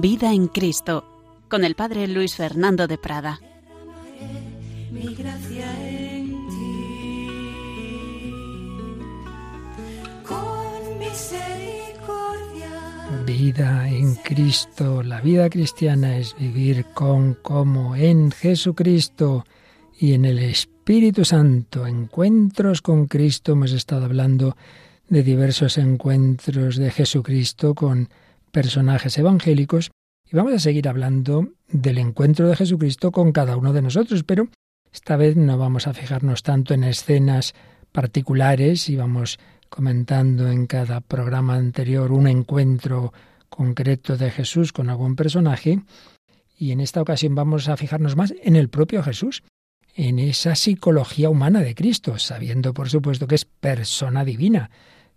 Vida en Cristo, con el Padre Luis Fernando de Prada. Mi gracia en ti. Con misericordia. Vida en Cristo. La vida cristiana es vivir con, como en Jesucristo y en el Espíritu Santo. Encuentros con Cristo. Hemos estado hablando de diversos encuentros de Jesucristo con personajes evangélicos y vamos a seguir hablando del encuentro de Jesucristo con cada uno de nosotros, pero esta vez no vamos a fijarnos tanto en escenas particulares y vamos comentando en cada programa anterior un encuentro concreto de Jesús con algún personaje y en esta ocasión vamos a fijarnos más en el propio Jesús, en esa psicología humana de Cristo, sabiendo por supuesto que es persona divina,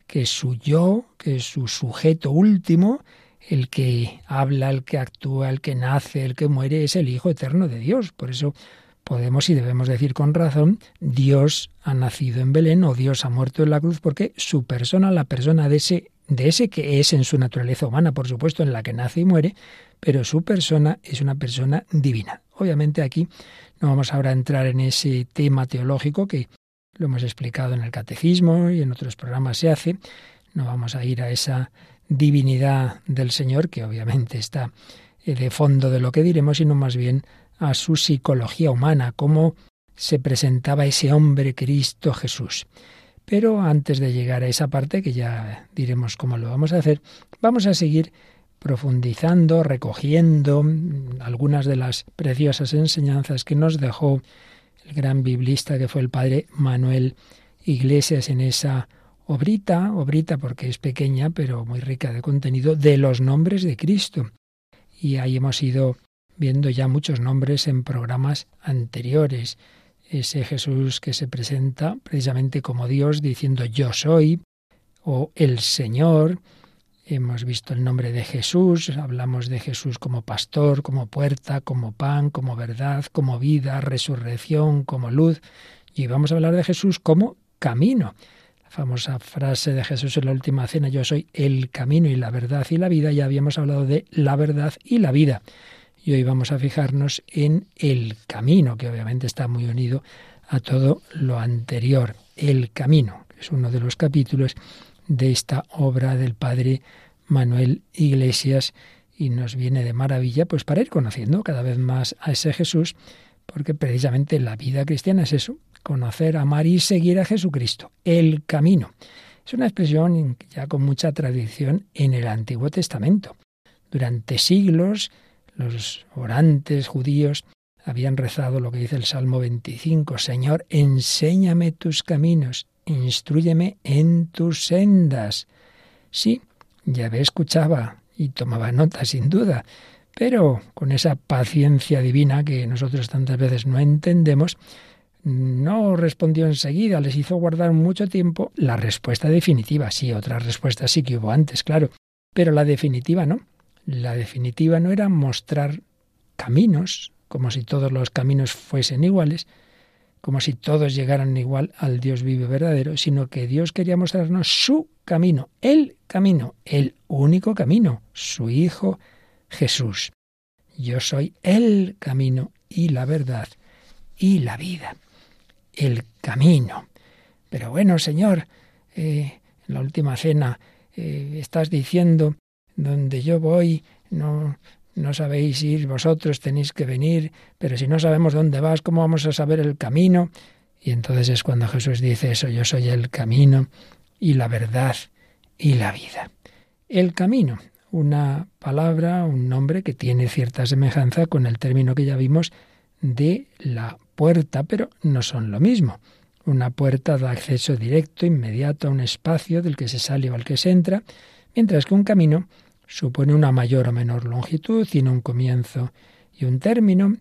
que su yo, que su sujeto último, el que habla, el que actúa, el que nace, el que muere, es el Hijo eterno de Dios. Por eso podemos y debemos decir con razón, Dios ha nacido en Belén o Dios ha muerto en la cruz, porque su persona, la persona de ese, de ese que es en su naturaleza humana, por supuesto, en la que nace y muere, pero su persona es una persona divina. Obviamente aquí no vamos ahora a entrar en ese tema teológico que lo hemos explicado en el catecismo y en otros programas se hace. No vamos a ir a esa divinidad del Señor, que obviamente está eh, de fondo de lo que diremos, sino más bien a su psicología humana, cómo se presentaba ese hombre Cristo Jesús. Pero antes de llegar a esa parte, que ya diremos cómo lo vamos a hacer, vamos a seguir profundizando, recogiendo algunas de las preciosas enseñanzas que nos dejó el gran biblista que fue el padre Manuel Iglesias en esa obrita, obrita porque es pequeña pero muy rica de contenido, de los nombres de Cristo. Y ahí hemos ido viendo ya muchos nombres en programas anteriores. Ese Jesús que se presenta precisamente como Dios diciendo yo soy o el Señor. Hemos visto el nombre de Jesús, hablamos de Jesús como pastor, como puerta, como pan, como verdad, como vida, resurrección, como luz. Y vamos a hablar de Jesús como camino. Famosa frase de Jesús en la última cena, yo soy el camino y la verdad y la vida, ya habíamos hablado de la verdad y la vida. Y hoy vamos a fijarnos en el camino, que obviamente está muy unido a todo lo anterior. El camino, que es uno de los capítulos de esta obra del padre Manuel Iglesias y nos viene de maravilla pues para ir conociendo cada vez más a ese Jesús, porque precisamente la vida cristiana es eso, conocer, amar y seguir a Jesucristo, el camino. Es una expresión ya con mucha tradición en el Antiguo Testamento. Durante siglos los orantes judíos habían rezado lo que dice el Salmo 25, Señor, enséñame tus caminos, instruyeme en tus sendas. Sí, Yahvé escuchaba y tomaba nota sin duda, pero con esa paciencia divina que nosotros tantas veces no entendemos, no respondió enseguida, les hizo guardar mucho tiempo la respuesta definitiva. Sí, otras respuestas sí que hubo antes, claro, pero la definitiva no. La definitiva no era mostrar caminos, como si todos los caminos fuesen iguales, como si todos llegaran igual al Dios vivo verdadero, sino que Dios quería mostrarnos su camino, el camino, el único camino, su Hijo Jesús. Yo soy el camino y la verdad y la vida. El camino. Pero bueno, Señor, eh, en la última cena eh, estás diciendo donde yo voy no, no sabéis ir vosotros, tenéis que venir, pero si no sabemos dónde vas, ¿cómo vamos a saber el camino? Y entonces es cuando Jesús dice eso, yo soy el camino y la verdad y la vida. El camino, una palabra, un nombre que tiene cierta semejanza con el término que ya vimos de la puerta, pero no son lo mismo. Una puerta da acceso directo, inmediato a un espacio del que se sale o al que se entra, mientras que un camino supone una mayor o menor longitud, tiene un comienzo y un término.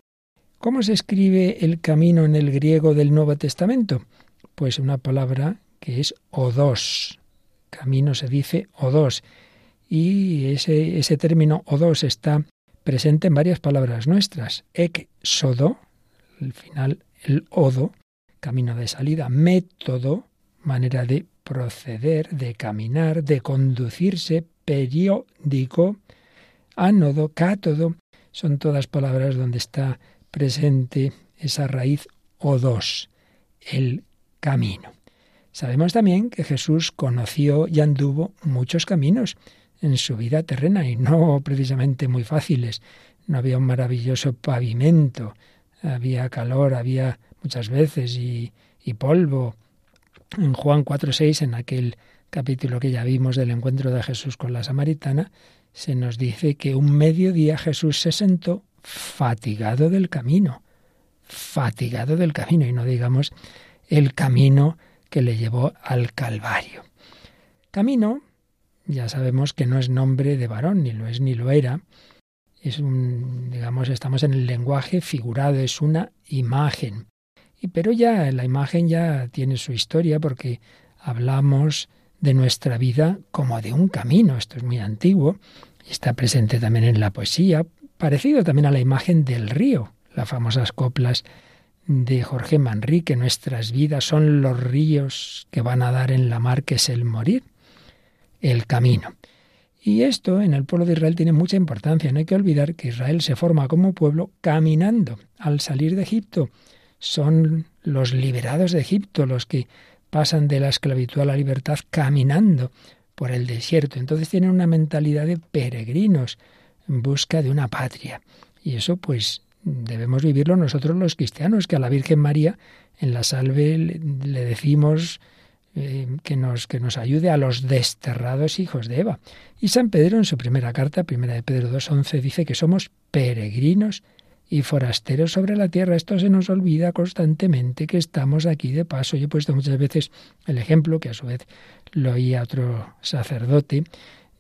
¿Cómo se escribe el camino en el griego del Nuevo Testamento? Pues una palabra que es odos. Camino se dice odos. Y ese, ese término odos está presente en varias palabras nuestras. Éxodo, al final el odo, camino de salida, método, manera de proceder, de caminar, de conducirse, periódico, ánodo, cátodo, son todas palabras donde está presente esa raíz o dos, el camino. Sabemos también que Jesús conoció y anduvo muchos caminos en su vida terrena y no precisamente muy fáciles. No había un maravilloso pavimento, había calor, había muchas veces y, y polvo. En Juan 4.6, en aquel capítulo que ya vimos del encuentro de Jesús con la samaritana, se nos dice que un mediodía Jesús se sentó fatigado del camino, fatigado del camino, y no digamos el camino que le llevó al Calvario. Camino, ya sabemos que no es nombre de varón, ni lo es ni lo era. Es un, digamos, estamos en el lenguaje figurado, es una imagen. Y pero ya la imagen ya tiene su historia porque hablamos de nuestra vida como de un camino. Esto es muy antiguo y está presente también en la poesía, parecido también a la imagen del río, las famosas coplas de Jorge Manrique, nuestras vidas son los ríos que van a dar en la mar, que es el morir, el camino. Y esto en el pueblo de Israel tiene mucha importancia. No hay que olvidar que Israel se forma como pueblo caminando al salir de Egipto. Son los liberados de Egipto los que pasan de la esclavitud a la libertad caminando por el desierto. Entonces tienen una mentalidad de peregrinos en busca de una patria. Y eso pues debemos vivirlo nosotros los cristianos, que a la Virgen María en la salve le, decimos eh, que, nos, que nos ayude a los desterrados hijos de Eva. Y San Pedro en su primera carta, primera de Pedro 2.11, dice que somos peregrinos y forasteros sobre la tierra. Esto se nos olvida constantemente que estamos aquí de paso. Yo he puesto muchas veces el ejemplo, que a su vez lo oía otro sacerdote,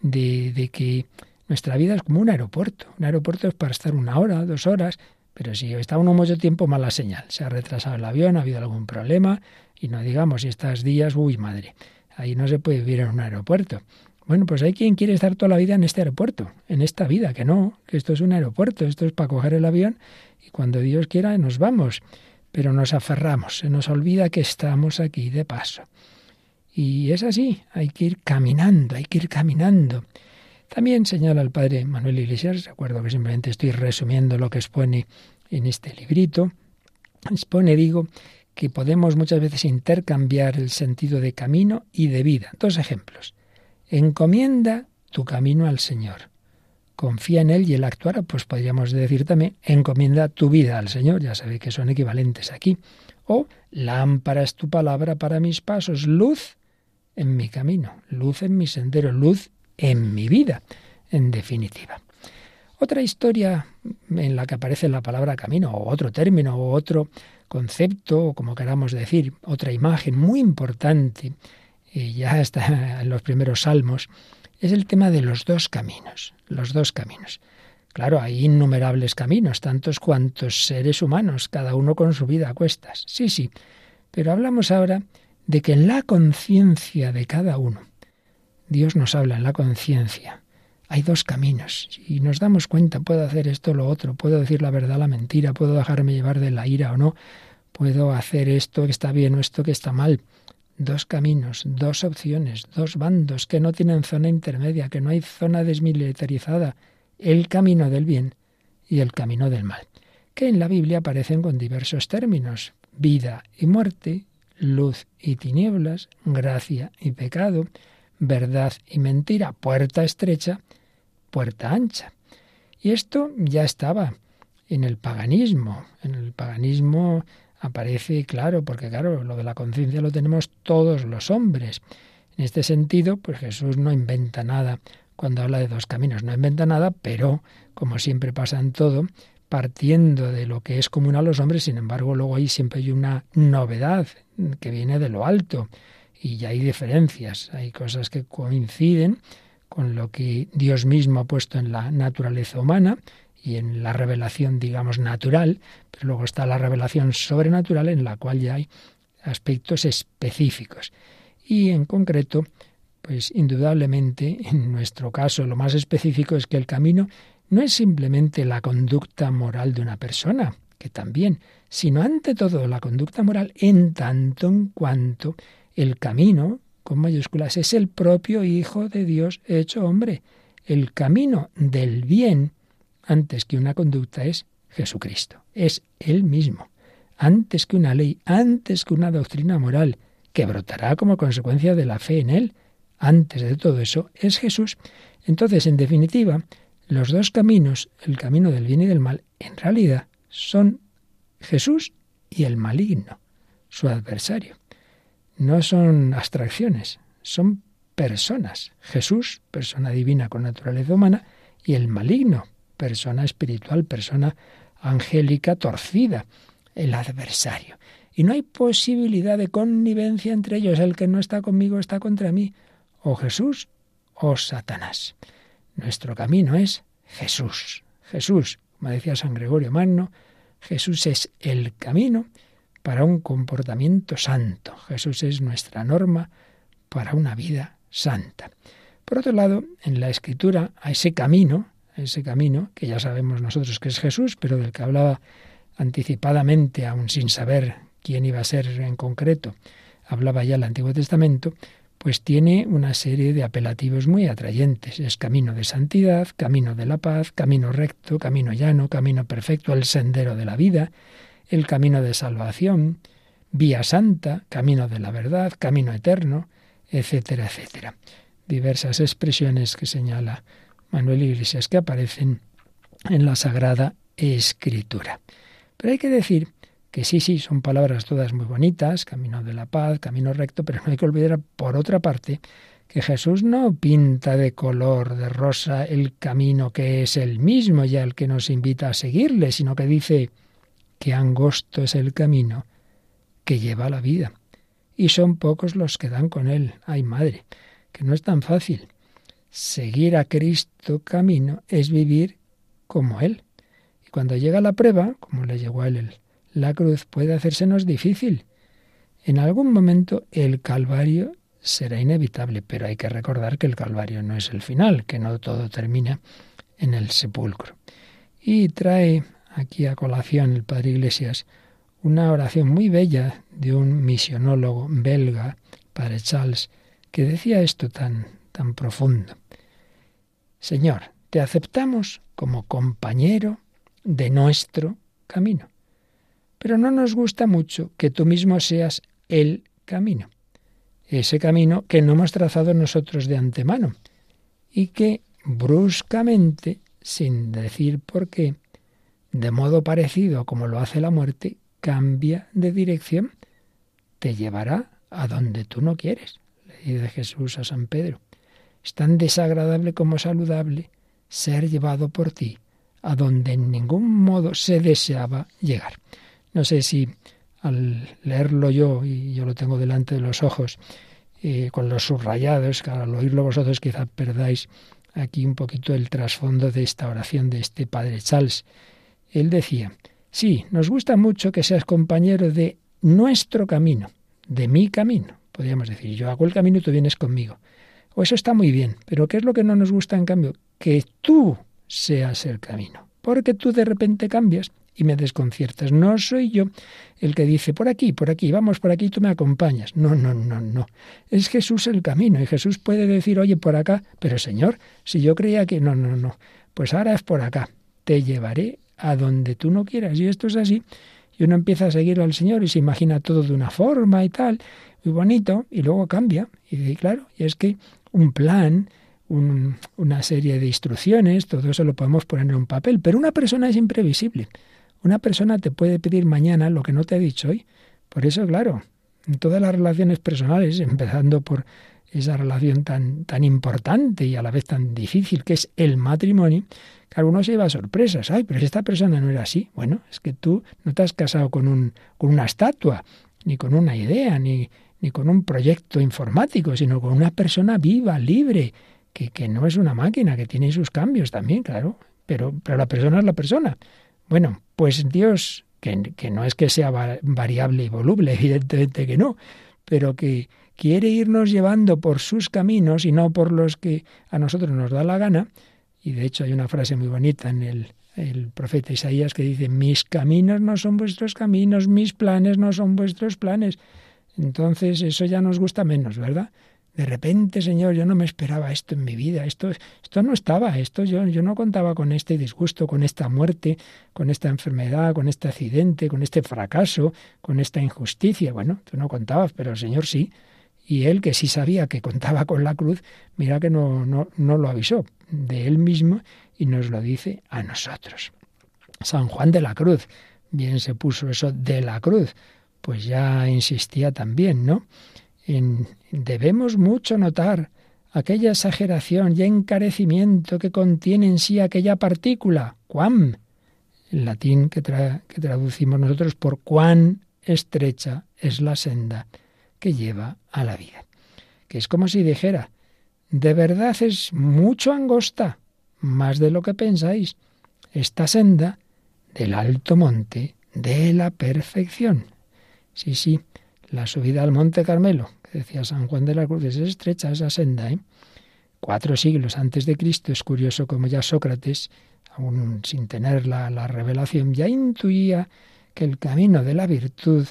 de, de que nuestra vida es como un aeropuerto. Un aeropuerto es para estar una hora, dos horas, pero si está uno mucho tiempo, mala señal. Se ha retrasado el avión, ha habido algún problema, y no digamos si estás días, uy madre, ahí no se puede vivir en un aeropuerto. Bueno, pues hay quien quiere estar toda la vida en este aeropuerto, en esta vida, que no, que esto es un aeropuerto, esto es para coger el avión y cuando Dios quiera nos vamos, pero nos aferramos, se nos olvida que estamos aquí de paso. Y es así, hay que ir caminando, hay que ir caminando. También señala el padre Manuel Iglesias, recuerdo que simplemente estoy resumiendo lo que expone en este librito, expone, digo, que podemos muchas veces intercambiar el sentido de camino y de vida. Dos ejemplos. Encomienda tu camino al Señor. Confía en Él y Él actuará. Pues podríamos decir también, encomienda tu vida al Señor. Ya sabéis que son equivalentes aquí. O lámpara es tu palabra para mis pasos, luz en mi camino, luz en mi sendero, luz en mi vida, en definitiva. Otra historia en la que aparece la palabra camino, o otro término, o otro concepto, o como queramos decir, otra imagen muy importante y ya está en los primeros salmos, es el tema de los dos caminos, los dos caminos. Claro, hay innumerables caminos, tantos cuantos seres humanos, cada uno con su vida a cuestas. Sí, sí, pero hablamos ahora de que en la conciencia de cada uno, Dios nos habla en la conciencia, hay dos caminos. Y nos damos cuenta, puedo hacer esto o lo otro, puedo decir la verdad, la mentira, puedo dejarme llevar de la ira o no, puedo hacer esto que está bien o esto que está mal. Dos caminos, dos opciones, dos bandos que no tienen zona intermedia, que no hay zona desmilitarizada, el camino del bien y el camino del mal, que en la Biblia aparecen con diversos términos, vida y muerte, luz y tinieblas, gracia y pecado, verdad y mentira, puerta estrecha, puerta ancha. Y esto ya estaba en el paganismo. En el paganismo aparece claro, porque claro, lo de la conciencia lo tenemos todos los hombres. En este sentido, pues Jesús no inventa nada cuando habla de dos caminos, no inventa nada, pero como siempre pasa en todo, partiendo de lo que es común a los hombres, sin embargo, luego ahí siempre hay una novedad que viene de lo alto y ya hay diferencias, hay cosas que coinciden con lo que Dios mismo ha puesto en la naturaleza humana y en la revelación, digamos, natural, pero luego está la revelación sobrenatural en la cual ya hay aspectos específicos. Y en concreto, pues indudablemente, en nuestro caso, lo más específico es que el camino no es simplemente la conducta moral de una persona, que también, sino ante todo la conducta moral en tanto en cuanto el camino, con mayúsculas, es el propio Hijo de Dios hecho hombre. El camino del bien, antes que una conducta, es Jesucristo. Es Él mismo. Antes que una ley, antes que una doctrina moral, que brotará como consecuencia de la fe en Él. Antes de todo eso es Jesús. Entonces, en definitiva, los dos caminos, el camino del bien y del mal, en realidad son Jesús y el maligno, su adversario. No son abstracciones, son personas. Jesús, persona divina con naturaleza humana, y el maligno, persona espiritual, persona angélica torcida, el adversario. Y no hay posibilidad de connivencia entre ellos. El que no está conmigo está contra mí. O Jesús o Satanás. Nuestro camino es Jesús. Jesús, como decía San Gregorio Magno, Jesús es el camino para un comportamiento santo. Jesús es nuestra norma para una vida santa. Por otro lado, en la escritura, a ese camino, ese camino, que ya sabemos nosotros que es Jesús, pero del que hablaba anticipadamente, aún sin saber quién iba a ser en concreto, hablaba ya el Antiguo Testamento, pues tiene una serie de apelativos muy atrayentes. Es camino de santidad, camino de la paz, camino recto, camino llano, camino perfecto, el sendero de la vida, el camino de salvación, vía santa, camino de la verdad, camino eterno, etcétera, etcétera. Diversas expresiones que señala Manuel Iglesias que aparecen en la Sagrada Escritura. Pero hay que decir que sí, sí, son palabras todas muy bonitas, camino de la paz, camino recto, pero no hay que olvidar, por otra parte, que Jesús no pinta de color de rosa el camino que es el mismo ya el que nos invita a seguirle, sino que dice que angosto es el camino que lleva a la vida. Y son pocos los que dan con él. Ay, madre, que no es tan fácil. Seguir a Cristo camino es vivir como Él. Y cuando llega la prueba, como le llegó a Él la cruz puede hacérsenos difícil. En algún momento el Calvario será inevitable, pero hay que recordar que el Calvario no es el final, que no todo termina en el sepulcro. Y trae aquí a colación el Padre Iglesias una oración muy bella de un misionólogo belga, Padre Charles, que decía esto tan, tan profundo. Señor, te aceptamos como compañero de nuestro camino pero no nos gusta mucho que tú mismo seas el camino, ese camino que no hemos trazado nosotros de antemano y que bruscamente, sin decir por qué, de modo parecido como lo hace la muerte, cambia de dirección, te llevará a donde tú no quieres, le dice Jesús a San Pedro. Es tan desagradable como saludable ser llevado por ti a donde en ningún modo se deseaba llegar. No sé si al leerlo yo, y yo lo tengo delante de los ojos, eh, con los subrayados, que al oírlo vosotros quizá perdáis aquí un poquito el trasfondo de esta oración de este padre Charles. Él decía, sí, nos gusta mucho que seas compañero de nuestro camino, de mi camino. Podríamos decir, yo hago el camino y tú vienes conmigo. O eso está muy bien, pero ¿qué es lo que no nos gusta en cambio? Que tú seas el camino. Porque tú de repente cambias y me desconciertas. No soy yo el que dice por aquí, por aquí, vamos por aquí, tú me acompañas. No, no, no, no. Es Jesús el camino y Jesús puede decir, oye, por acá, pero Señor, si yo creía que no, no, no, pues ahora es por acá. Te llevaré a donde tú no quieras. Y esto es así. Y uno empieza a seguir al Señor y se imagina todo de una forma y tal, muy bonito, y luego cambia. Y dice, claro, y es que un plan, una serie de instrucciones, todo eso lo podemos poner en un papel, pero una persona es imprevisible. Una persona te puede pedir mañana lo que no te ha dicho hoy. Por eso, claro, en todas las relaciones personales, empezando por esa relación tan, tan importante y a la vez tan difícil que es el matrimonio, claro, uno se lleva sorpresas. Ay, pero esta persona no era así. Bueno, es que tú no te has casado con, un, con una estatua, ni con una idea, ni, ni con un proyecto informático, sino con una persona viva, libre, que, que no es una máquina, que tiene sus cambios también, claro. Pero, pero la persona es la persona. Bueno, pues Dios, que, que no es que sea variable y voluble, evidentemente que no, pero que quiere irnos llevando por sus caminos y no por los que a nosotros nos da la gana. Y de hecho hay una frase muy bonita en el, el profeta Isaías que dice, mis caminos no son vuestros caminos, mis planes no son vuestros planes. Entonces eso ya nos gusta menos, ¿verdad? De repente, Señor, yo no me esperaba esto en mi vida, esto, esto no estaba, esto yo, yo no contaba con este disgusto, con esta muerte, con esta enfermedad, con este accidente, con este fracaso, con esta injusticia. Bueno, tú no contabas, pero el Señor sí. Y él, que sí sabía que contaba con la cruz, mira que no, no, no lo avisó de él mismo y nos lo dice a nosotros. San Juan de la Cruz, bien se puso eso de la cruz, pues ya insistía también, ¿no? En, debemos mucho notar aquella exageración y encarecimiento que contiene en sí aquella partícula, quam, en latín que, que traducimos nosotros por cuán estrecha es la senda que lleva a la vida. Que es como si dijera, de verdad es mucho angosta, más de lo que pensáis, esta senda del alto monte de la perfección. Sí, sí, la subida al Monte Carmelo, que decía San Juan de la Cruz, es estrecha esa senda. ¿eh? Cuatro siglos antes de Cristo, es curioso como ya Sócrates, aún sin tener la, la revelación, ya intuía que el camino de la virtud,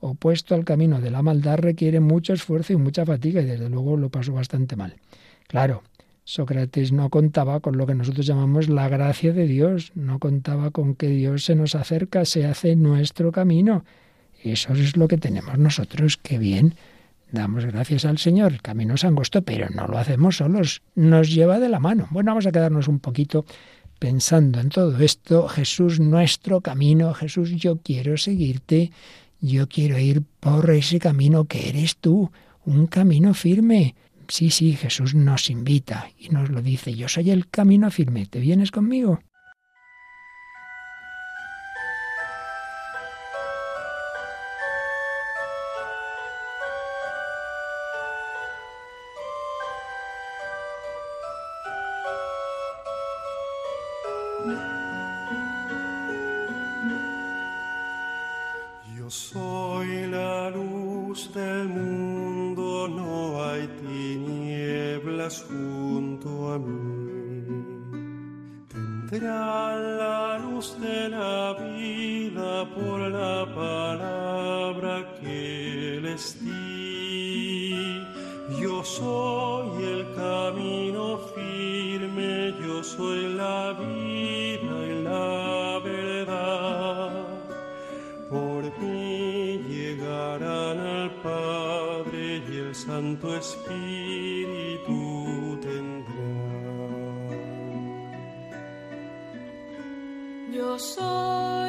opuesto al camino de la maldad, requiere mucho esfuerzo y mucha fatiga, y desde luego lo pasó bastante mal. Claro, Sócrates no contaba con lo que nosotros llamamos la gracia de Dios, no contaba con que Dios se nos acerca, se hace nuestro camino. Eso es lo que tenemos nosotros, que bien, damos gracias al Señor, el camino es angosto, pero no lo hacemos solos, nos lleva de la mano. Bueno, vamos a quedarnos un poquito pensando en todo esto, Jesús nuestro camino, Jesús yo quiero seguirte, yo quiero ir por ese camino que eres tú, un camino firme, Sí, sí, Jesús nos invita y nos lo dice, yo soy el camino firme, ¿te vienes conmigo? vendrá la luz de la vida por la palabra que les di. Yo soy el camino firme, yo soy la vida y la verdad. Por mí llegarán al Padre y el Santo Espíritu So.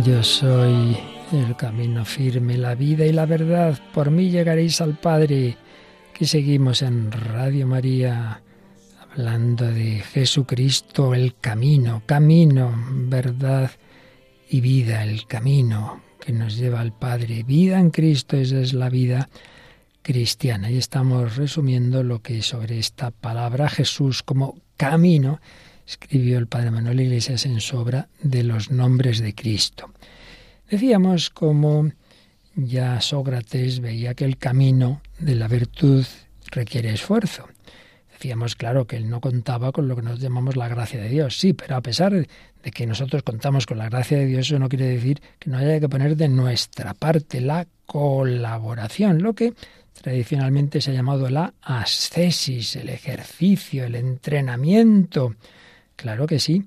Yo soy el camino firme, la vida y la verdad. Por mí llegaréis al Padre. Que seguimos en Radio María hablando de Jesucristo, el camino, camino, verdad y vida, el camino que nos lleva al Padre. Vida en Cristo, esa es la vida cristiana. Y estamos resumiendo lo que sobre esta palabra Jesús como camino escribió el Padre Manuel Iglesias en su obra de los nombres de Cristo. Decíamos como ya Sócrates veía que el camino de la virtud requiere esfuerzo. Decíamos, claro, que él no contaba con lo que nos llamamos la gracia de Dios. Sí, pero a pesar de que nosotros contamos con la gracia de Dios, eso no quiere decir que no haya que poner de nuestra parte la colaboración, lo que tradicionalmente se ha llamado la ascesis, el ejercicio, el entrenamiento. Claro que sí.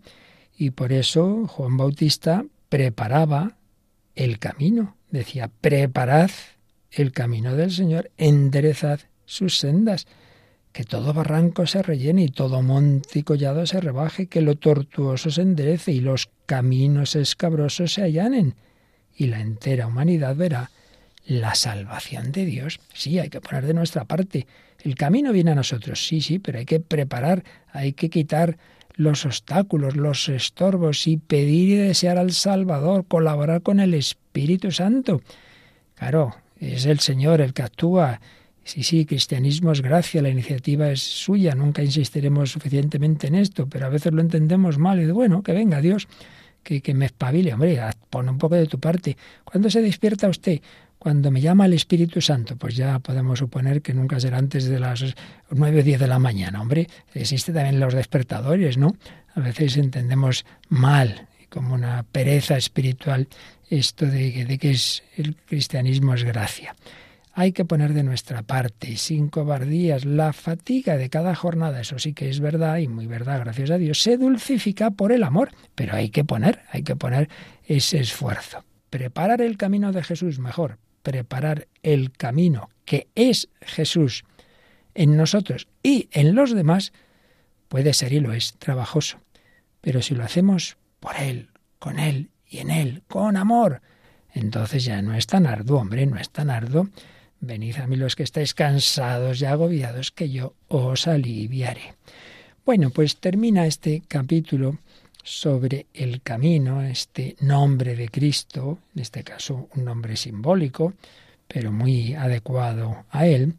Y por eso Juan Bautista preparaba el camino. Decía, preparad el camino del Señor, enderezad sus sendas, que todo barranco se rellene y todo monte y collado se rebaje, que lo tortuoso se enderece y los caminos escabrosos se allanen, y la entera humanidad verá la salvación de Dios. Sí, hay que poner de nuestra parte. El camino viene a nosotros, sí, sí, pero hay que preparar, hay que quitar los obstáculos, los estorbos y pedir y desear al Salvador, colaborar con el Espíritu Santo. Claro, es el Señor el que actúa. Sí, sí, cristianismo es gracia, la iniciativa es suya, nunca insistiremos suficientemente en esto, pero a veces lo entendemos mal y bueno, que venga Dios, que, que me espabile, hombre, pon un poco de tu parte. ¿Cuándo se despierta usted? Cuando me llama el Espíritu Santo, pues ya podemos suponer que nunca será antes de las nueve o diez de la mañana. Hombre, existe también los despertadores, ¿no? A veces entendemos mal, como una pereza espiritual, esto de, de que es, el cristianismo es gracia. Hay que poner de nuestra parte, sin cobardías, la fatiga de cada jornada, eso sí que es verdad y muy verdad, gracias a Dios, se dulcifica por el amor, pero hay que poner, hay que poner ese esfuerzo. Preparar el camino de Jesús mejor, preparar el camino que es Jesús en nosotros y en los demás, puede ser y lo es trabajoso. Pero si lo hacemos por Él, con Él y en Él, con amor, entonces ya no es tan arduo, hombre, no es tan arduo. Venid a mí los que estáis cansados y agobiados, que yo os aliviaré. Bueno, pues termina este capítulo sobre el camino, este nombre de Cristo, en este caso un nombre simbólico, pero muy adecuado a él.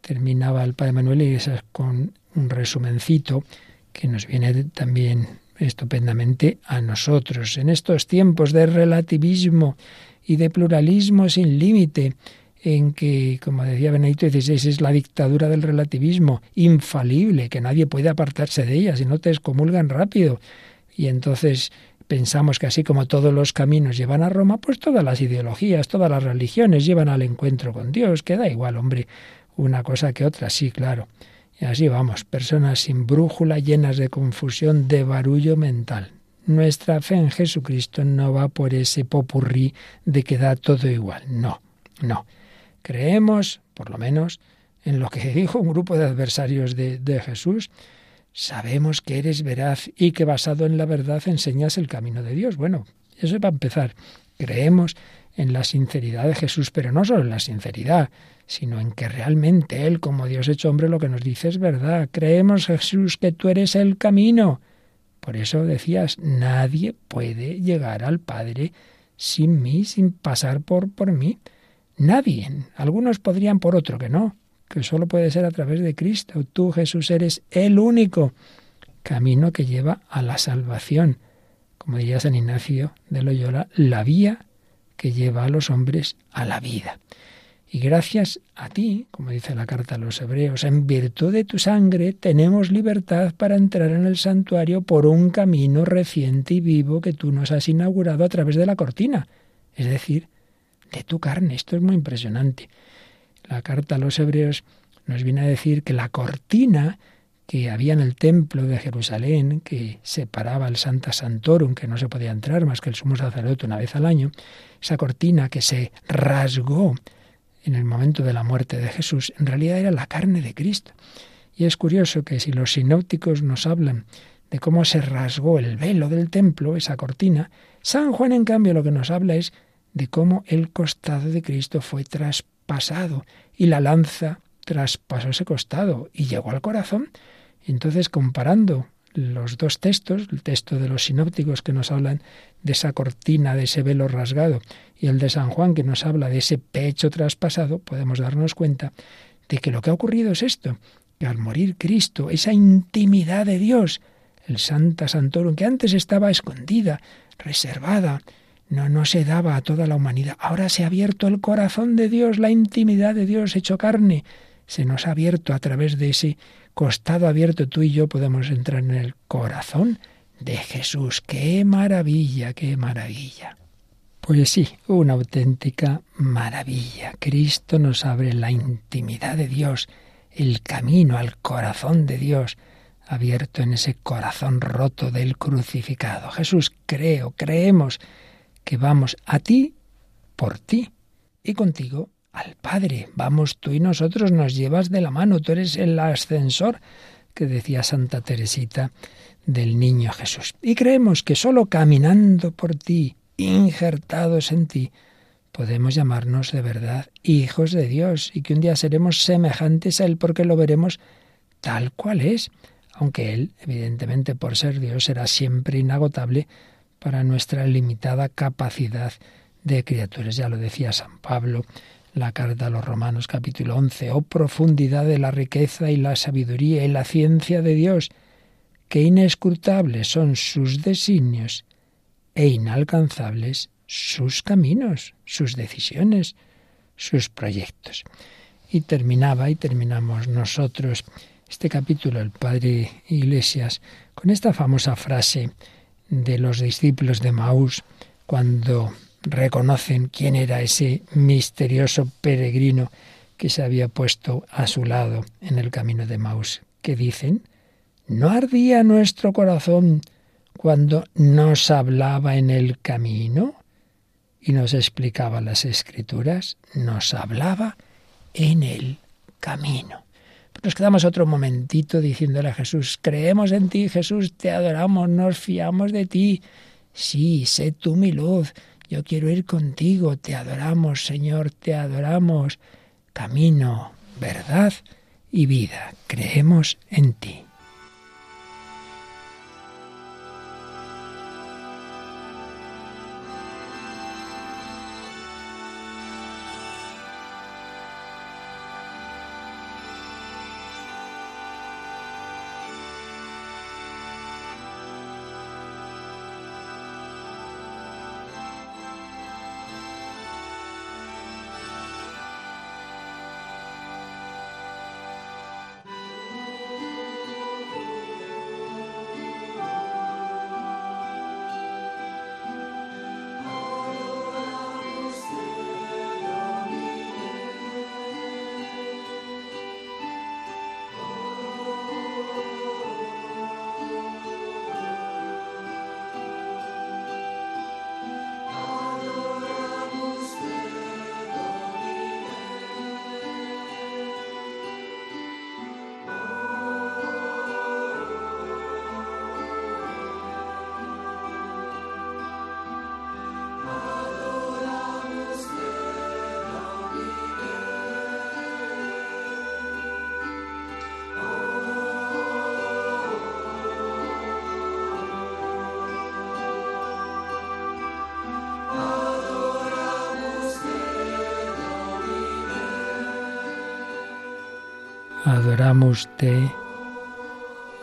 Terminaba el Padre Manuel Iglesias con un resumencito que nos viene también estupendamente a nosotros. En estos tiempos de relativismo y de pluralismo sin límite, en que, como decía Benedicto XVI, es la dictadura del relativismo, infalible, que nadie puede apartarse de ella, si no te excomulgan rápido. Y entonces pensamos que así como todos los caminos llevan a Roma, pues todas las ideologías, todas las religiones llevan al encuentro con Dios, que da igual, hombre, una cosa que otra, sí, claro. Y así vamos, personas sin brújula, llenas de confusión, de barullo mental. Nuestra fe en Jesucristo no va por ese popurrí de que da todo igual. No, no. Creemos, por lo menos, en lo que dijo un grupo de adversarios de, de Jesús. Sabemos que eres veraz y que basado en la verdad enseñas el camino de Dios. Bueno, eso va a empezar. Creemos en la sinceridad de Jesús, pero no solo en la sinceridad, sino en que realmente Él, como Dios hecho hombre, lo que nos dice es verdad. Creemos, Jesús, que tú eres el camino. Por eso decías, nadie puede llegar al Padre sin mí, sin pasar por, por mí. Nadie. Algunos podrían por otro, que no, que solo puede ser a través de Cristo. Tú, Jesús, eres el único camino que lleva a la salvación. Como diría San Ignacio de Loyola, la vía que lleva a los hombres a la vida. Y gracias a ti, como dice la carta a los hebreos, en virtud de tu sangre tenemos libertad para entrar en el santuario por un camino reciente y vivo que tú nos has inaugurado a través de la cortina, es decir, de tu carne. Esto es muy impresionante. La carta a los hebreos nos viene a decir que la cortina que había en el templo de Jerusalén, que separaba el Santa Santorum, que no se podía entrar más que el sumo sacerdote una vez al año, esa cortina que se rasgó en el momento de la muerte de Jesús, en realidad era la carne de Cristo. Y es curioso que si los sinópticos nos hablan de cómo se rasgó el velo del templo, esa cortina, San Juan en cambio lo que nos habla es de cómo el costado de Cristo fue traspasado y la lanza traspasó ese costado y llegó al corazón. Entonces, comparando los dos textos, el texto de los sinópticos que nos hablan de esa cortina, de ese velo rasgado, y el de San Juan que nos habla de ese pecho traspasado, podemos darnos cuenta de que lo que ha ocurrido es esto, que al morir Cristo, esa intimidad de Dios, el Santa Santorum, que antes estaba escondida, reservada, no, no se daba a toda la humanidad, ahora se ha abierto el corazón de Dios, la intimidad de Dios hecho carne, se nos ha abierto a través de ese costado abierto, tú y yo podemos entrar en el corazón de Jesús. ¡Qué maravilla, qué maravilla! Pues sí, una auténtica maravilla. Cristo nos abre la intimidad de Dios, el camino al corazón de Dios, abierto en ese corazón roto del crucificado. Jesús, creo, creemos que vamos a ti por ti y contigo al Padre. Vamos tú y nosotros, nos llevas de la mano, tú eres el ascensor que decía Santa Teresita del niño Jesús. Y creemos que sólo caminando por ti, injertados en ti, podemos llamarnos de verdad hijos de Dios y que un día seremos semejantes a Él porque lo veremos tal cual es, aunque Él, evidentemente por ser Dios, será siempre inagotable para nuestra limitada capacidad de criaturas. Ya lo decía San Pablo, la carta a los Romanos capítulo 11, oh profundidad de la riqueza y la sabiduría y la ciencia de Dios, que inescrutables son sus designios e inalcanzables sus caminos, sus decisiones, sus proyectos. Y terminaba y terminamos nosotros este capítulo, el Padre Iglesias, con esta famosa frase de los discípulos de Maús cuando reconocen quién era ese misterioso peregrino que se había puesto a su lado en el camino de Maús, que dicen, ¿no ardía nuestro corazón cuando nos hablaba en el camino? Y nos explicaba las escrituras, nos hablaba en el camino. Nos quedamos otro momentito diciéndole a Jesús, creemos en ti, Jesús, te adoramos, nos fiamos de ti. Sí, sé tú mi luz, yo quiero ir contigo, te adoramos, Señor, te adoramos. Camino, verdad y vida. Creemos en ti. Adoramos te,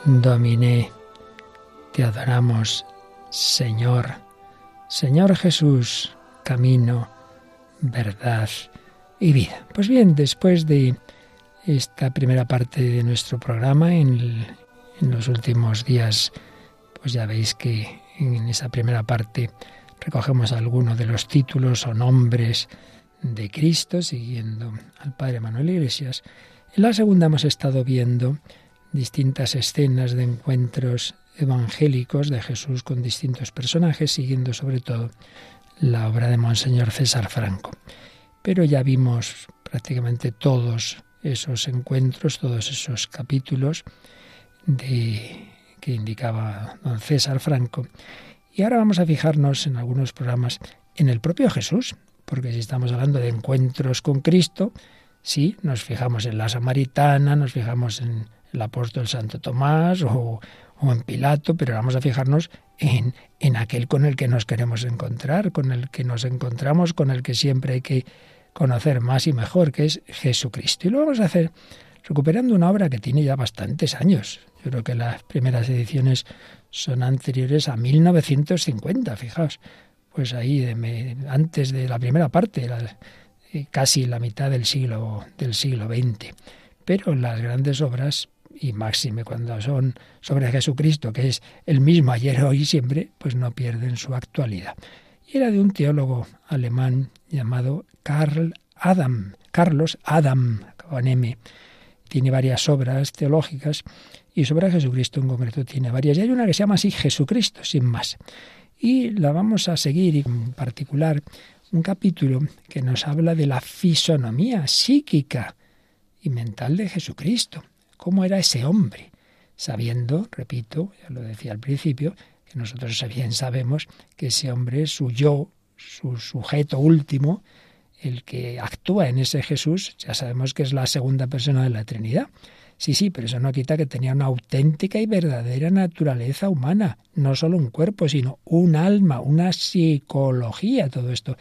Dominé, te adoramos, Señor. Señor Jesús, camino, verdad y vida. Pues bien, después de esta primera parte de nuestro programa, en, en los últimos días, pues ya veis que en esa primera parte recogemos algunos de los títulos o nombres de Cristo, siguiendo al Padre Manuel Iglesias. La segunda hemos estado viendo distintas escenas de encuentros evangélicos de Jesús con distintos personajes, siguiendo sobre todo la obra de Monseñor César Franco. Pero ya vimos prácticamente todos esos encuentros, todos esos capítulos que indicaba don César Franco. Y ahora vamos a fijarnos en algunos programas en el propio Jesús, porque si estamos hablando de encuentros con Cristo, sí, nos fijamos en la samaritana, nos fijamos en el apóstol Santo Tomás o, o en Pilato, pero vamos a fijarnos en, en aquel con el que nos queremos encontrar, con el que nos encontramos, con el que siempre hay que conocer más y mejor, que es Jesucristo. Y lo vamos a hacer recuperando una obra que tiene ya bastantes años. Yo creo que las primeras ediciones son anteriores a 1950, fijaos. Pues ahí, de, antes de la primera parte, la, casi la mitad del siglo, del siglo XX. Pero las grandes obras y máxime cuando son sobre Jesucristo, que es el mismo ayer, hoy y siempre, pues no pierden su actualidad. Y era de un teólogo alemán llamado Karl Adam, Carlos Adam, con M. Tiene varias obras teológicas y sobre Jesucristo en concreto tiene varias. Y hay una que se llama así Jesucristo, sin más. Y la vamos a seguir, en particular un capítulo que nos habla de la fisonomía psíquica y mental de Jesucristo cómo era ese hombre, sabiendo, repito, ya lo decía al principio, que nosotros bien sabemos que ese hombre es su yo, su sujeto último, el que actúa en ese Jesús, ya sabemos que es la segunda persona de la Trinidad. Sí, sí, pero eso no quita que tenía una auténtica y verdadera naturaleza humana, no solo un cuerpo, sino un alma, una psicología, todo esto.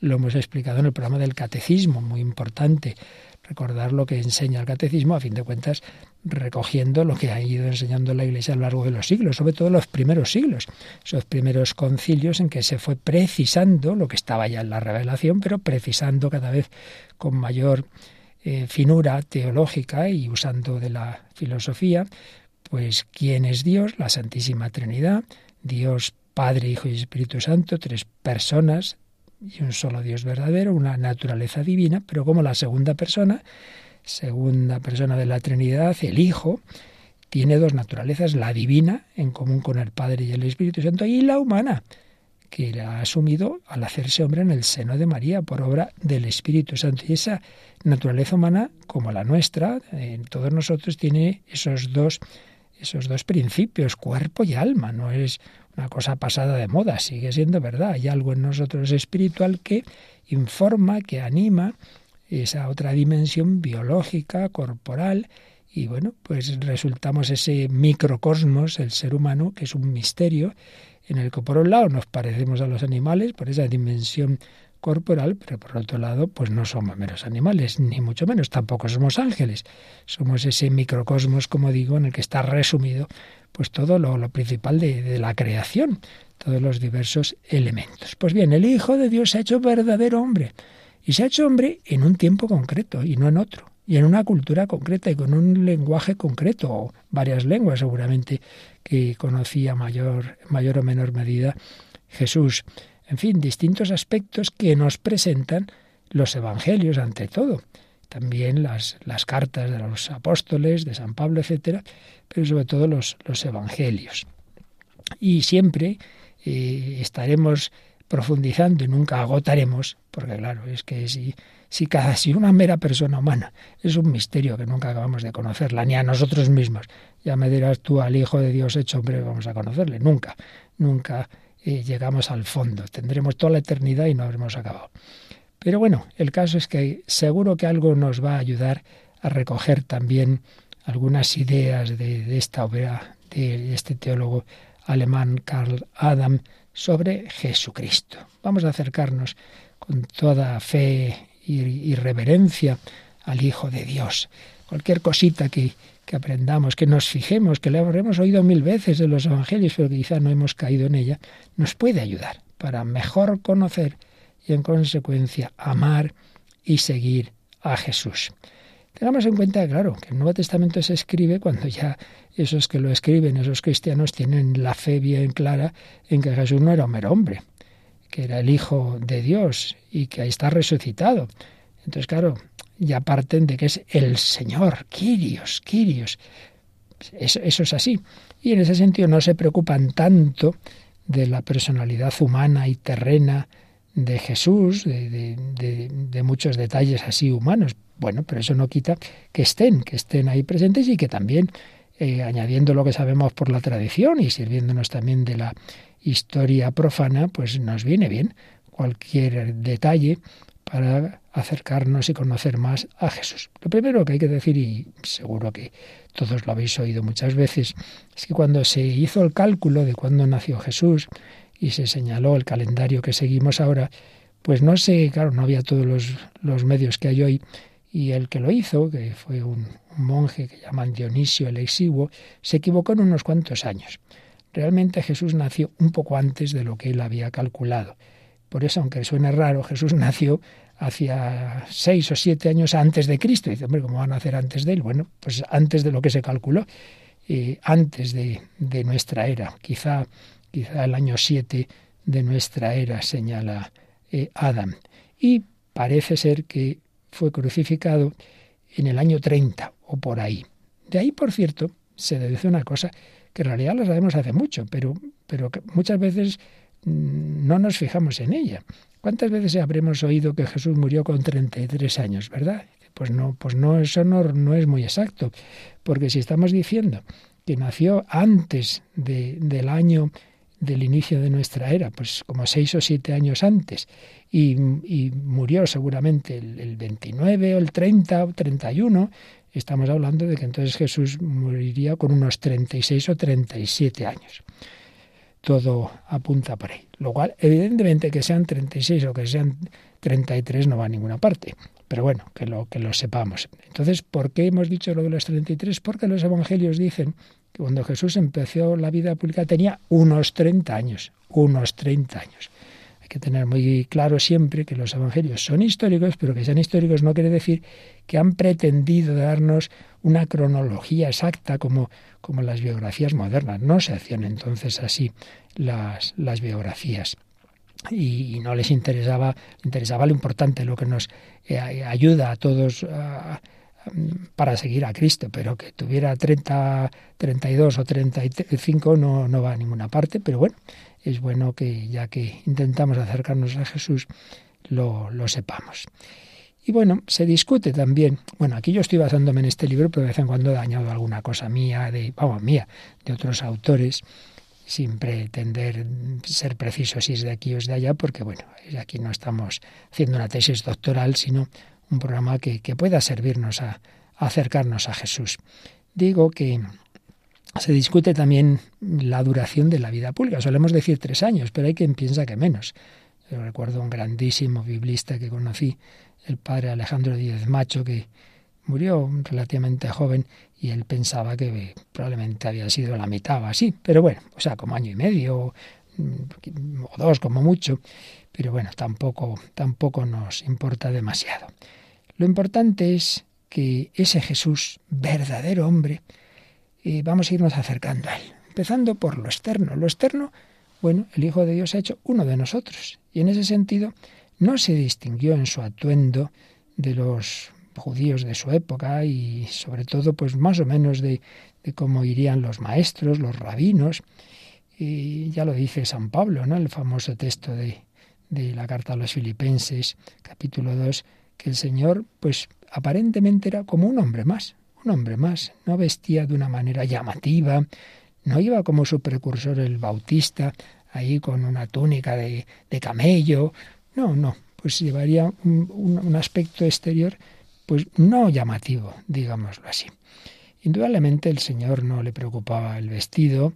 Lo hemos explicado en el programa del catecismo, muy importante. Recordar lo que enseña el catecismo, a fin de cuentas, recogiendo lo que ha ido enseñando la Iglesia a lo largo de los siglos, sobre todo los primeros siglos, esos primeros concilios en que se fue precisando lo que estaba ya en la revelación, pero precisando cada vez con mayor eh, finura teológica y usando de la filosofía, pues quién es Dios, la Santísima Trinidad, Dios Padre, Hijo y Espíritu Santo, tres personas, y un solo Dios verdadero, una naturaleza divina, pero como la segunda persona, segunda persona de la Trinidad, el Hijo, tiene dos naturalezas, la divina, en común con el Padre y el Espíritu Santo, y la humana, que la ha asumido al hacerse hombre en el seno de María por obra del Espíritu Santo. Y esa naturaleza humana, como la nuestra, en todos nosotros tiene esos dos, esos dos principios, cuerpo y alma. No es una cosa pasada de moda, sigue siendo verdad. Hay algo en nosotros espiritual que informa, que anima esa otra dimensión biológica, corporal, y bueno, pues resultamos ese microcosmos, el ser humano, que es un misterio, en el que por un lado nos parecemos a los animales, por esa dimensión corporal, pero por otro lado, pues no somos meros animales, ni mucho menos, tampoco somos ángeles. Somos ese microcosmos, como digo, en el que está resumido pues todo lo, principal de, de, la creación, todos los diversos elementos. Pues bien, el Hijo de Dios se ha hecho verdadero hombre, y se ha hecho hombre en un tiempo concreto y no en otro, y en una cultura concreta y con un lenguaje concreto, o varias lenguas seguramente que conocía mayor, mayor o menor medida Jesús. En fin, distintos aspectos que nos presentan los evangelios ante todo. También las, las cartas de los apóstoles, de San Pablo, etcétera, pero sobre todo los, los evangelios. Y siempre eh, estaremos profundizando y nunca agotaremos, porque claro, es que si, si cada si una mera persona humana es un misterio que nunca acabamos de conocerla, ni a nosotros mismos, ya me dirás tú al Hijo de Dios hecho hombre, vamos a conocerle, nunca, nunca eh, llegamos al fondo, tendremos toda la eternidad y no habremos acabado. Pero bueno, el caso es que seguro que algo nos va a ayudar a recoger también algunas ideas de, de esta obra de este teólogo alemán Karl Adam sobre Jesucristo. Vamos a acercarnos con toda fe y, reverencia al Hijo de Dios. Cualquier cosita que, que aprendamos, que nos fijemos, que le habremos oído mil veces de los Evangelios, pero que quizá no hemos caído en ella, nos puede ayudar para mejor conocer y en consecuencia amar y seguir a Jesús. Tengamos en cuenta, claro, que el Nuevo Testamento se escribe cuando ya esos que lo escriben, esos cristianos, tienen la fe bien clara en que Jesús no era un mero hombre, que era el Hijo de Dios y que ahí está resucitado. Entonces, claro, ya parten de que es el Señor, Quirios, Quirios. Eso, eso es así. Y en ese sentido no se preocupan tanto de la personalidad humana y terrena de Jesús, de, muchos detalles así humanos. Bueno, pero eso no quita que estén, que estén ahí presentes y que también, eh, añadiendo lo que sabemos por la tradición y sirviéndonos también de la historia profana, pues nos viene bien cualquier detalle para acercarnos y conocer más a Jesús. Lo primero que hay que decir, y seguro que todos lo habéis oído muchas veces, es que cuando se hizo el cálculo de cuándo nació Jesús y se señaló el calendario que seguimos ahora, pues no sé, claro, no había todos los, los medios que hay hoy, y el que lo hizo, que fue un, monje que llaman Dionisio el Exiguo, se equivocó en unos cuantos años. Realmente Jesús nació un poco antes de lo que él había calculado. Por eso, aunque suene raro, Jesús nació hacia seis o siete años antes de Cristo. Y dice, hombre, ¿cómo van a nacer antes de él? Bueno, pues antes de lo que se calculó, eh, antes de, de, nuestra era, quizá, quizá el año siete de nuestra era, señala eh, Adam. Y parece ser que fue crucificado en el año 30 o por ahí. De ahí, por cierto, se deduce una cosa que en realidad lo sabemos hace mucho, pero, pero que muchas veces mm, no nos fijamos en ella. ¿Cuántas veces habremos oído que Jesús murió con 33 años, verdad? Pues no, pues no, eso no, no es muy exacto, porque si estamos diciendo que nació antes de, del año del inicio de nuestra era, pues como seis o siete años antes, y, murió seguramente el, el, 29 o el 30 o 31, estamos hablando de que entonces Jesús moriría con unos 36 o 37 años. Todo apunta por ahí. Lo cual, evidentemente, que sean 36 o que sean 33 no va a ninguna parte. Pero bueno, que lo, que lo sepamos. Entonces, ¿por qué hemos dicho lo de los 33? Porque los evangelios dicen que cuando Jesús empezó la vida pública tenía unos 30 años. Unos 30 años que tener muy claro siempre que los evangelios son históricos, pero que sean históricos no quiere decir que han pretendido darnos una cronología exacta como, como las biografías modernas. No se hacían entonces así las, las biografías. Y, y, no les interesaba, interesaba lo importante, lo que nos eh, ayuda a todos a, para seguir a Cristo, pero que tuviera 30, 32 o 35 no, no va a ninguna parte, pero bueno, es bueno que ya que intentamos acercarnos a Jesús, lo, lo sepamos. Y bueno, se discute también, bueno, aquí yo estoy basándome en este libro, pero de vez en cuando he dañado alguna cosa mía, de, vamos, mía, de otros autores, sin pretender ser preciso si es de aquí o es de allá, porque bueno, aquí no estamos haciendo una tesis doctoral, sino un programa que, que pueda servirnos a, acercarnos a Jesús. Digo que se discute también la duración de la vida pública. Solemos decir tres años, pero hay quien piensa que menos. Yo recuerdo un grandísimo biblista que conocí, el padre Alejandro Díez Macho, que murió relativamente joven y él pensaba que probablemente había sido la mitad o así. Pero bueno, o sea, como año y medio mm, o dos como mucho. Pero bueno, tampoco, tampoco nos importa demasiado. Lo importante es que ese Jesús, verdadero hombre, y vamos a irnos acercando a él, empezando por lo externo. Lo externo, bueno, el Hijo de Dios ha hecho uno de nosotros, y en ese sentido no se distinguió en su atuendo de los judíos de su época y sobre todo pues más o menos de, de cómo irían los maestros, los rabinos. Y ya lo dice San Pablo, ¿no? El famoso texto de, de la carta a los filipenses, capítulo 2, que el Señor pues aparentemente era como un hombre más, un hombre más, no vestía de una manera llamativa, no iba como su precursor el Bautista, ahí con una túnica de, de camello, no, no, pues llevaría un, un, aspecto exterior pues no llamativo, digámoslo así. Indudablemente el Señor no le preocupaba el vestido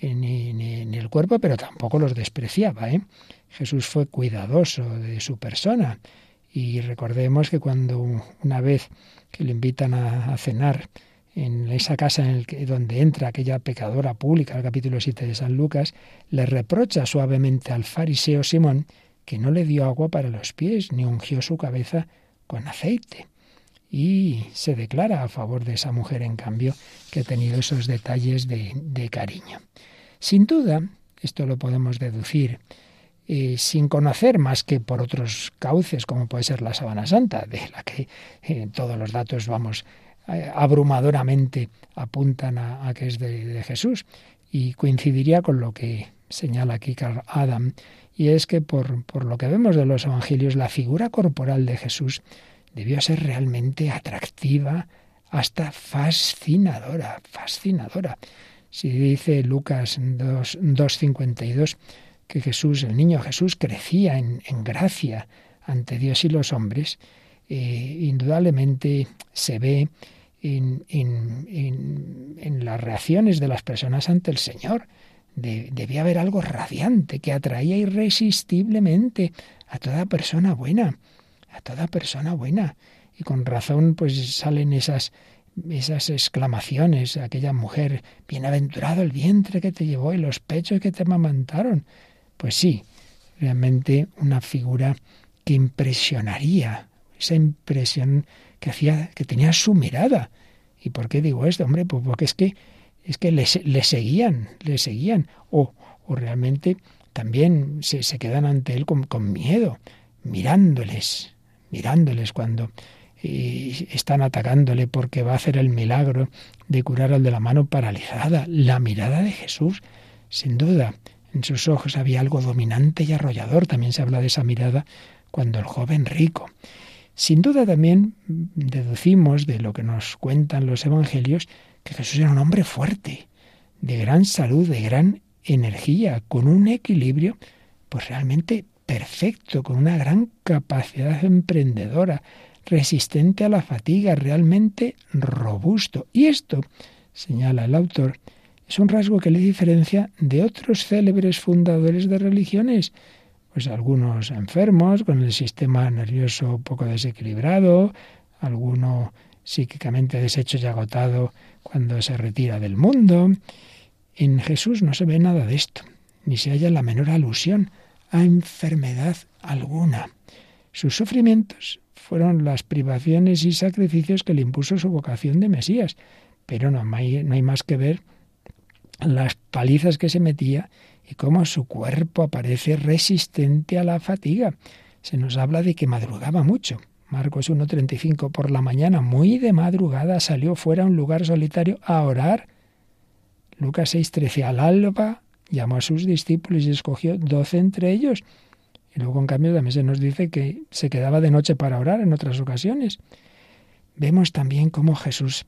eh, ni, ni, ni, el cuerpo, pero tampoco los despreciaba. ¿eh? Jesús fue cuidadoso de su persona y recordemos que cuando una vez que le invitan a, cenar en esa casa en el que, donde entra aquella pecadora pública, el capítulo 7 de San Lucas, le reprocha suavemente al fariseo Simón que no le dio agua para los pies, ni ungió su cabeza con aceite. Y se declara a favor de esa mujer, en cambio, que ha tenido esos detalles de, de cariño. Sin duda, esto lo podemos deducir eh, sin conocer más que por otros cauces, como puede ser la Sabana Santa, de la que eh, todos los datos, vamos, eh, abrumadoramente apuntan a, que es de, Jesús. Y coincidiría con lo que señala aquí Carl Adam, y es que por, por lo que vemos de los evangelios, la figura corporal de Jesús debió ser realmente atractiva, hasta fascinadora, fascinadora. Si dice Lucas 2.52 que Jesús, el niño Jesús, crecía en, gracia ante Dios y los hombres, eh, indudablemente se ve en, las reacciones de las personas ante el Señor. De, debía haber algo radiante que atraía irresistiblemente a toda persona buena, a toda persona buena. Y con razón pues salen esas esas exclamaciones, aquella mujer, bienaventurado el vientre que te llevó y los pechos que te amamantaron. Pues sí, realmente una figura que impresionaría, esa impresión que hacía, que tenía su mirada. ¿Y por qué digo esto? Hombre, pues porque es que es que le, le seguían, le seguían, o, o realmente también se, se, quedan ante él con, con miedo, mirándoles, mirándoles cuando y están atacándole porque va a hacer el milagro de curar al de la mano paralizada. La mirada de Jesús, sin duda, en sus ojos había algo dominante y arrollador. También se habla de esa mirada cuando el joven rico. Sin duda también deducimos de lo que nos cuentan los evangelios que Jesús era un hombre fuerte, de gran salud, de gran energía, con un equilibrio pues realmente perfecto, con una gran capacidad emprendedora, resistente a la fatiga, realmente robusto. Y esto, señala el autor, es un rasgo que le diferencia de otros célebres fundadores de religiones, pues algunos enfermos, con el sistema nervioso poco desequilibrado, alguno psíquicamente deshecho y agotado cuando se retira del mundo. En Jesús no se ve nada de esto, ni se halla la menor alusión a enfermedad alguna. Sus sufrimientos fueron las privaciones y sacrificios que le impuso su vocación de Mesías. Pero no hay, no hay más que ver las palizas que se metía y cómo su cuerpo aparece resistente a la fatiga. Se nos habla de que madrugaba mucho. Marcos 1.35 por la mañana, muy de madrugada, salió fuera a un lugar solitario a orar. Lucas 6.13 al alba llamó a sus discípulos y escogió doce entre ellos y luego, en cambio, también se nos dice que se quedaba de noche para orar en otras ocasiones. Vemos también cómo Jesús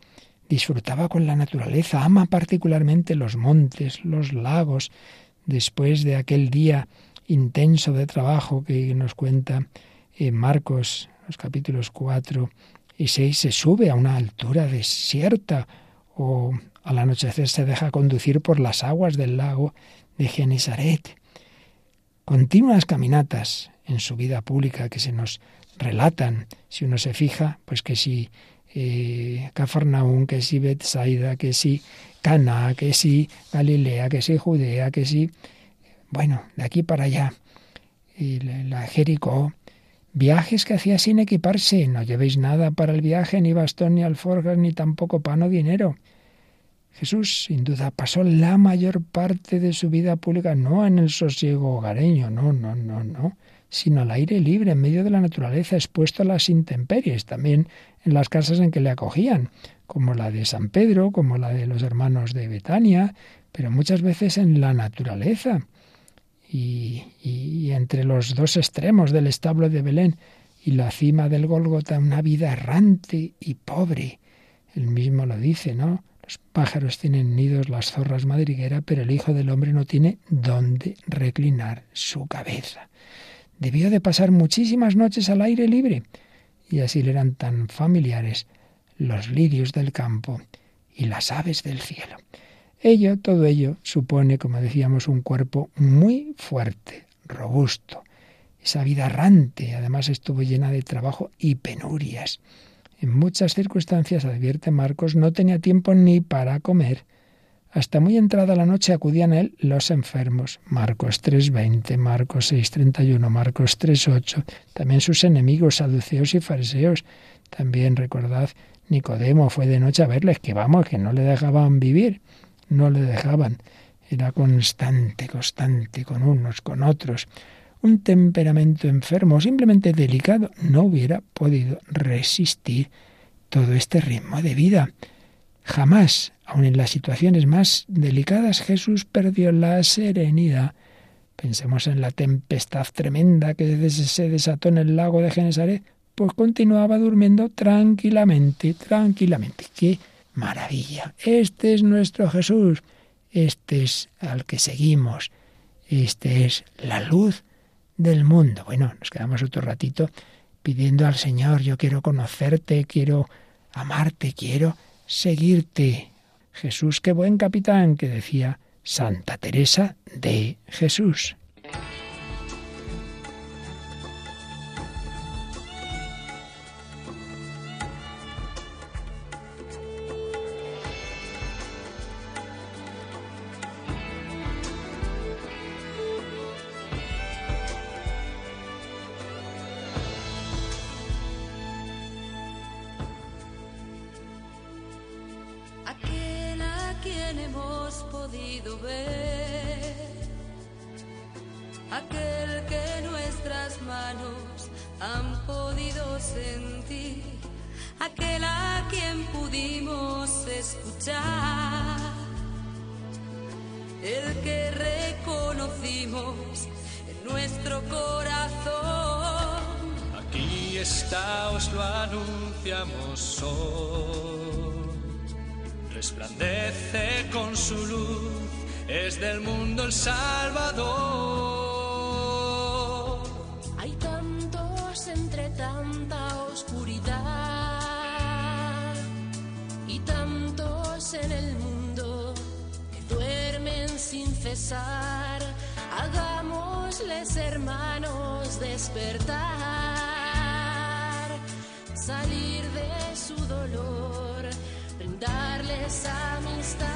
disfrutaba con la naturaleza, ama particularmente los montes, los lagos, después de aquel día intenso de trabajo que nos cuenta en Marcos, los capítulos 4 y 6, se sube a una altura desierta o al anochecer se deja conducir por las aguas del lago de Genesaret continuas caminatas en su vida pública que se nos relatan, si uno se fija, pues que si eh, Cafarnaún, que si Bethsaida, que si Cana, que si Galilea, que si Judea, que si, bueno, de aquí para allá, y la Jericó, viajes que hacía sin equiparse, no llevéis nada para el viaje, ni bastón, ni alforjas, ni tampoco pan o dinero. Jesús, sin duda, pasó la mayor parte de su vida pública no en el sosiego hogareño, no, no, no, no, sino al aire libre, en medio de la naturaleza, expuesto a las intemperies, también en las casas en que le acogían, como la de San Pedro, como la de los hermanos de Betania, pero muchas veces en la naturaleza. Y, y entre los dos extremos del establo de Belén y la cima del Gólgota, una vida errante y pobre. Él mismo lo dice, ¿no? Los pájaros tienen nidos, las zorras madriguera, pero el Hijo del Hombre no tiene dónde reclinar su cabeza. Debió de pasar muchísimas noches al aire libre, y así le eran tan familiares los lirios del campo y las aves del cielo. Ello, todo ello, supone, como decíamos, un cuerpo muy fuerte, robusto. Esa vida errante, además, estuvo llena de trabajo y penurias. En muchas circunstancias, advierte Marcos, no tenía tiempo ni para comer. Hasta muy entrada la noche acudían a él los enfermos. Marcos 3.20, Marcos 6.31, Marcos 3.8. También sus enemigos, saduceos y fariseos. También recordad, Nicodemo fue de noche a verles, que vamos, que no le dejaban vivir, no le dejaban. Era constante, constante, con unos, con otros. Un temperamento enfermo, simplemente delicado, no hubiera podido resistir todo este ritmo de vida. Jamás, aun en las situaciones más delicadas, Jesús perdió la serenidad. Pensemos en la tempestad tremenda que se desató en el lago de Genesaret, pues continuaba durmiendo tranquilamente, tranquilamente. ¡Qué maravilla! Este es nuestro Jesús, este es al que seguimos, este es la luz del mundo. Bueno, nos quedamos otro ratito pidiendo al Señor, yo quiero conocerte, quiero amarte, quiero seguirte. Jesús, qué buen capitán, que decía Santa Teresa de Jesús. Hermanos despertar, salir de su dolor, brindarles amistad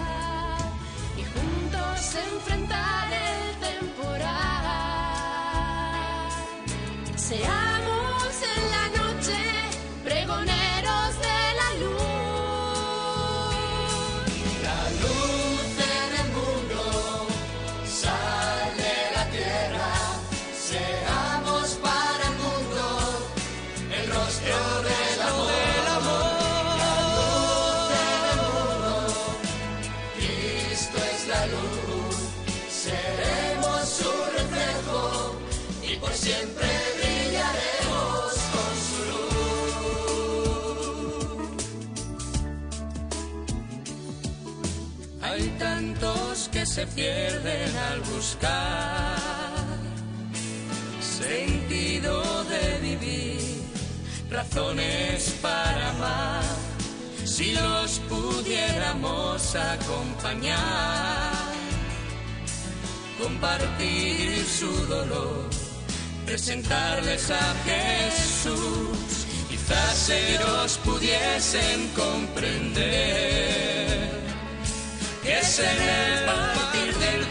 y juntos enfrentar el temporal. Seamos se pierden al buscar sentido de vivir, razones para amar. Si los pudiéramos acompañar, compartir su dolor, presentarles a Jesús, quizás ellos pudiesen comprender que partir del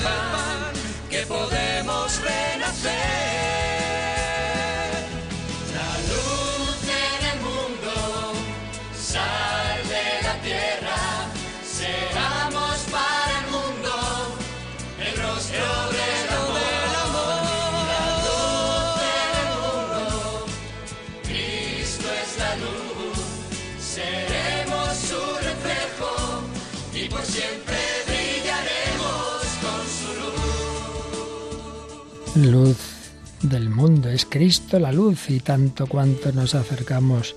luz. Luz del mundo, es Cristo la luz y tanto cuanto nos acercamos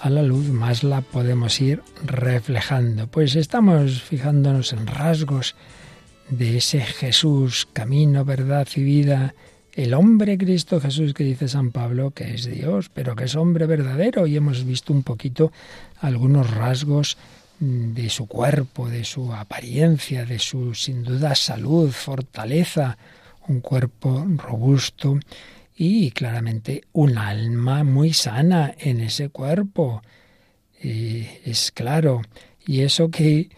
a la luz, más la podemos ir reflejando. Pues estamos fijándonos en rasgos de ese Jesús, camino, verdad y vida, el hombre Cristo Jesús que dice San Pablo que es Dios, pero que es hombre verdadero y hemos visto un poquito algunos rasgos de su cuerpo, de su apariencia, de su sin duda salud, fortaleza, un cuerpo robusto y claramente un alma muy sana en ese cuerpo. Eh, es claro. Y eso que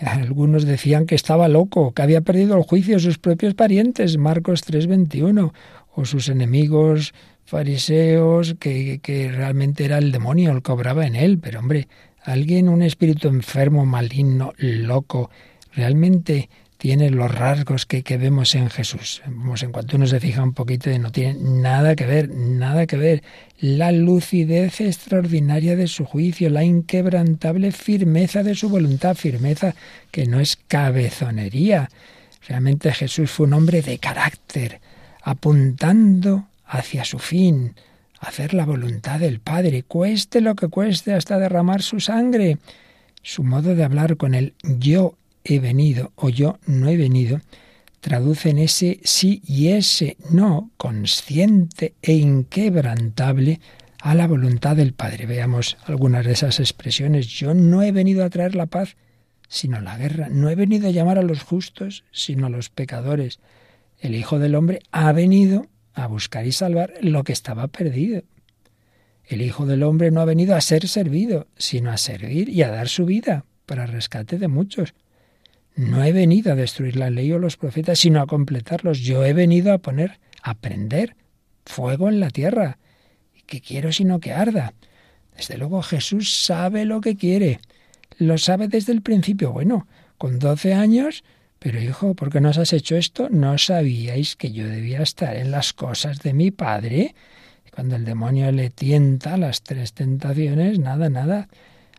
Algunos decían que estaba loco, que había perdido el juicio sus propios parientes, Marcos 3:21, o sus enemigos fariseos, que, que realmente era el demonio el que obraba en él. Pero hombre, alguien, un espíritu enfermo, maligno, loco, realmente tiene los rasgos que, vemos en Jesús. Vemos, en cuanto uno se fija un poquito, no tiene nada que ver, nada que ver. La lucidez extraordinaria de su juicio, la inquebrantable firmeza de su voluntad, firmeza que no es cabezonería. Realmente Jesús fue un hombre de carácter, apuntando hacia su fin, hacer la voluntad del Padre, cueste lo que cueste hasta derramar su sangre. Su modo de hablar con el yo he venido o yo no he venido, traducen ese sí y ese no consciente e inquebrantable a la voluntad del Padre. Veamos algunas de esas expresiones. Yo no he venido a traer la paz, sino la guerra. No he venido a llamar a los justos, sino a los pecadores. El Hijo del Hombre ha venido a buscar y salvar lo que estaba perdido. El Hijo del Hombre no ha venido a ser servido, sino a servir y a dar su vida para rescate de muchos. No he venido a destruir la ley o los profetas, sino a completarlos. Yo he venido a poner, a prender fuego en la tierra. ¿Y qué quiero sino que arda? Desde luego Jesús sabe lo que quiere. Lo sabe desde el principio. Bueno, con doce años, pero hijo, ¿por qué nos has hecho esto? ¿No sabíais que yo debía estar en las cosas de mi Padre? Cuando el demonio le tienta las tres tentaciones, nada, nada.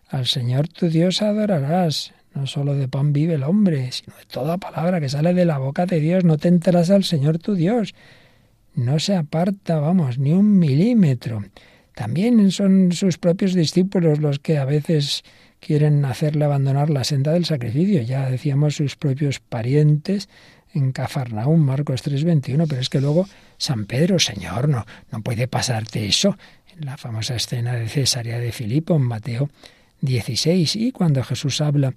Al Señor tu Dios adorarás. No solo de pan vive el hombre, sino de toda palabra que sale de la boca de Dios. No te enteras al Señor tu Dios. No se aparta, vamos, ni un milímetro. También son sus propios discípulos los que a veces quieren hacerle abandonar la senda del sacrificio. Ya decíamos sus propios parientes en Cafarnaúm, Marcos 3:21, pero es que luego San Pedro, Señor, no, no puede pasarte eso. En la famosa escena de Cesarea de Filipo, en Mateo 16, y cuando Jesús habla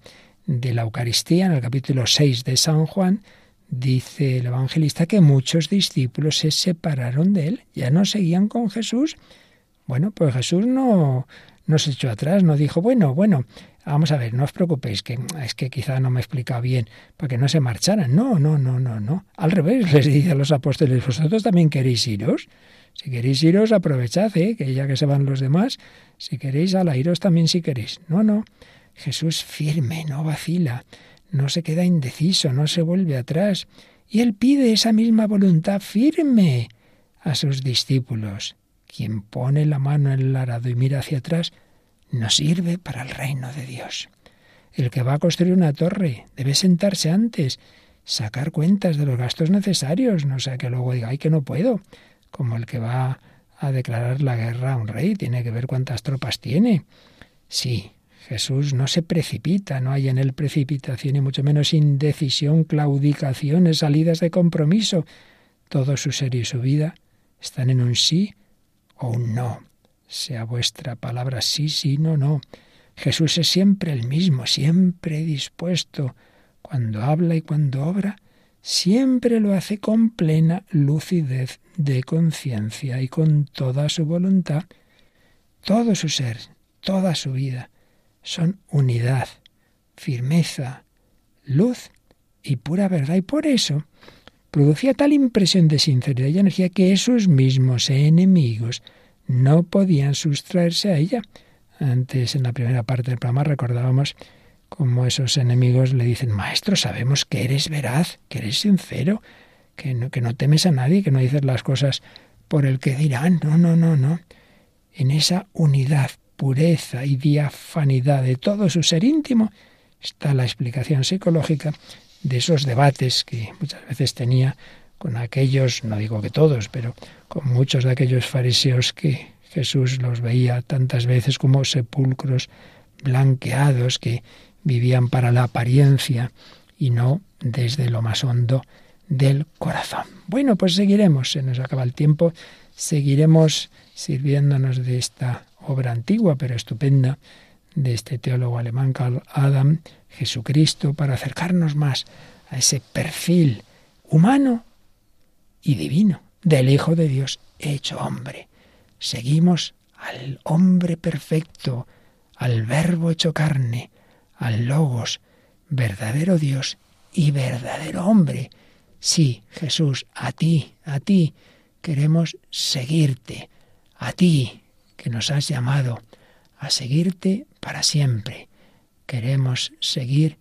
de la Eucaristía, en el capítulo 6 de San Juan, dice el evangelista que muchos discípulos se separaron de él, ya no seguían con Jesús. Bueno, pues Jesús no, no se echó atrás, no dijo, bueno, bueno, vamos a ver, no os preocupéis, que es que quizá no me he explicado bien, para que no se marcharan. No, no, no, no, no. Al revés, les dice a los apóstoles, vosotros también queréis iros. Si queréis iros, aprovechad, ¿eh? que ya que se van los demás, si queréis, la iros también si queréis. No, no. Jesús firme, no vacila, no se queda indeciso, no se vuelve atrás. Y él pide esa misma voluntad firme a sus discípulos. Quien pone la mano en el arado y mira hacia atrás, no sirve para el reino de Dios. El que va a construir una torre debe sentarse antes, sacar cuentas de los gastos necesarios, no sea que luego diga, ay, que no puedo, como el que va a declarar la guerra a un rey, tiene que ver cuántas tropas tiene. Sí, Jesús no se precipita, no hay en él precipitación y mucho menos indecisión, claudicaciones, salidas de compromiso. Todo su ser y su vida están en un sí o un no. Sea vuestra palabra sí, sí, no, no. Jesús es siempre el mismo, siempre dispuesto. Cuando habla y cuando obra, siempre lo hace con plena lucidez de conciencia y con toda su voluntad. Todo su ser, toda su vida son unidad, firmeza, luz y pura verdad. Y por eso producía tal impresión de sinceridad y energía que esos mismos enemigos no podían sustraerse a ella. Antes, en la primera parte del programa, recordábamos cómo esos enemigos le dicen, Maestro, sabemos que eres veraz, que eres sincero, que no, que no temes a nadie, que no dices las cosas por el que dirán. No, no, no, no. En esa unidad, pureza y diafanidad de todo su ser íntimo está la explicación psicológica de esos debates que muchas veces tenía con aquellos, no digo que todos, pero con muchos de aquellos fariseos que Jesús los veía tantas veces como sepulcros blanqueados que vivían para la apariencia y no desde lo más hondo del corazón. Bueno, pues seguiremos, se nos acaba el tiempo, seguiremos sirviéndonos de esta obra antigua pero estupenda de este teólogo alemán Karl Adam, Jesucristo, para acercarnos más a ese perfil humano y divino del Hijo de Dios hecho hombre. Seguimos al hombre perfecto, al verbo hecho carne, al logos, verdadero Dios y verdadero hombre. Sí, Jesús, a ti, a ti queremos seguirte, a ti que nos has llamado a seguirte para siempre. Queremos seguir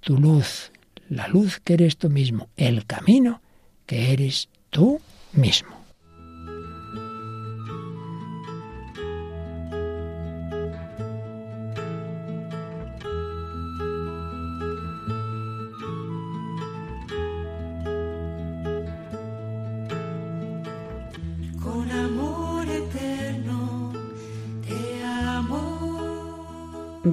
tu luz, la luz que eres tú mismo, el camino que eres tú mismo.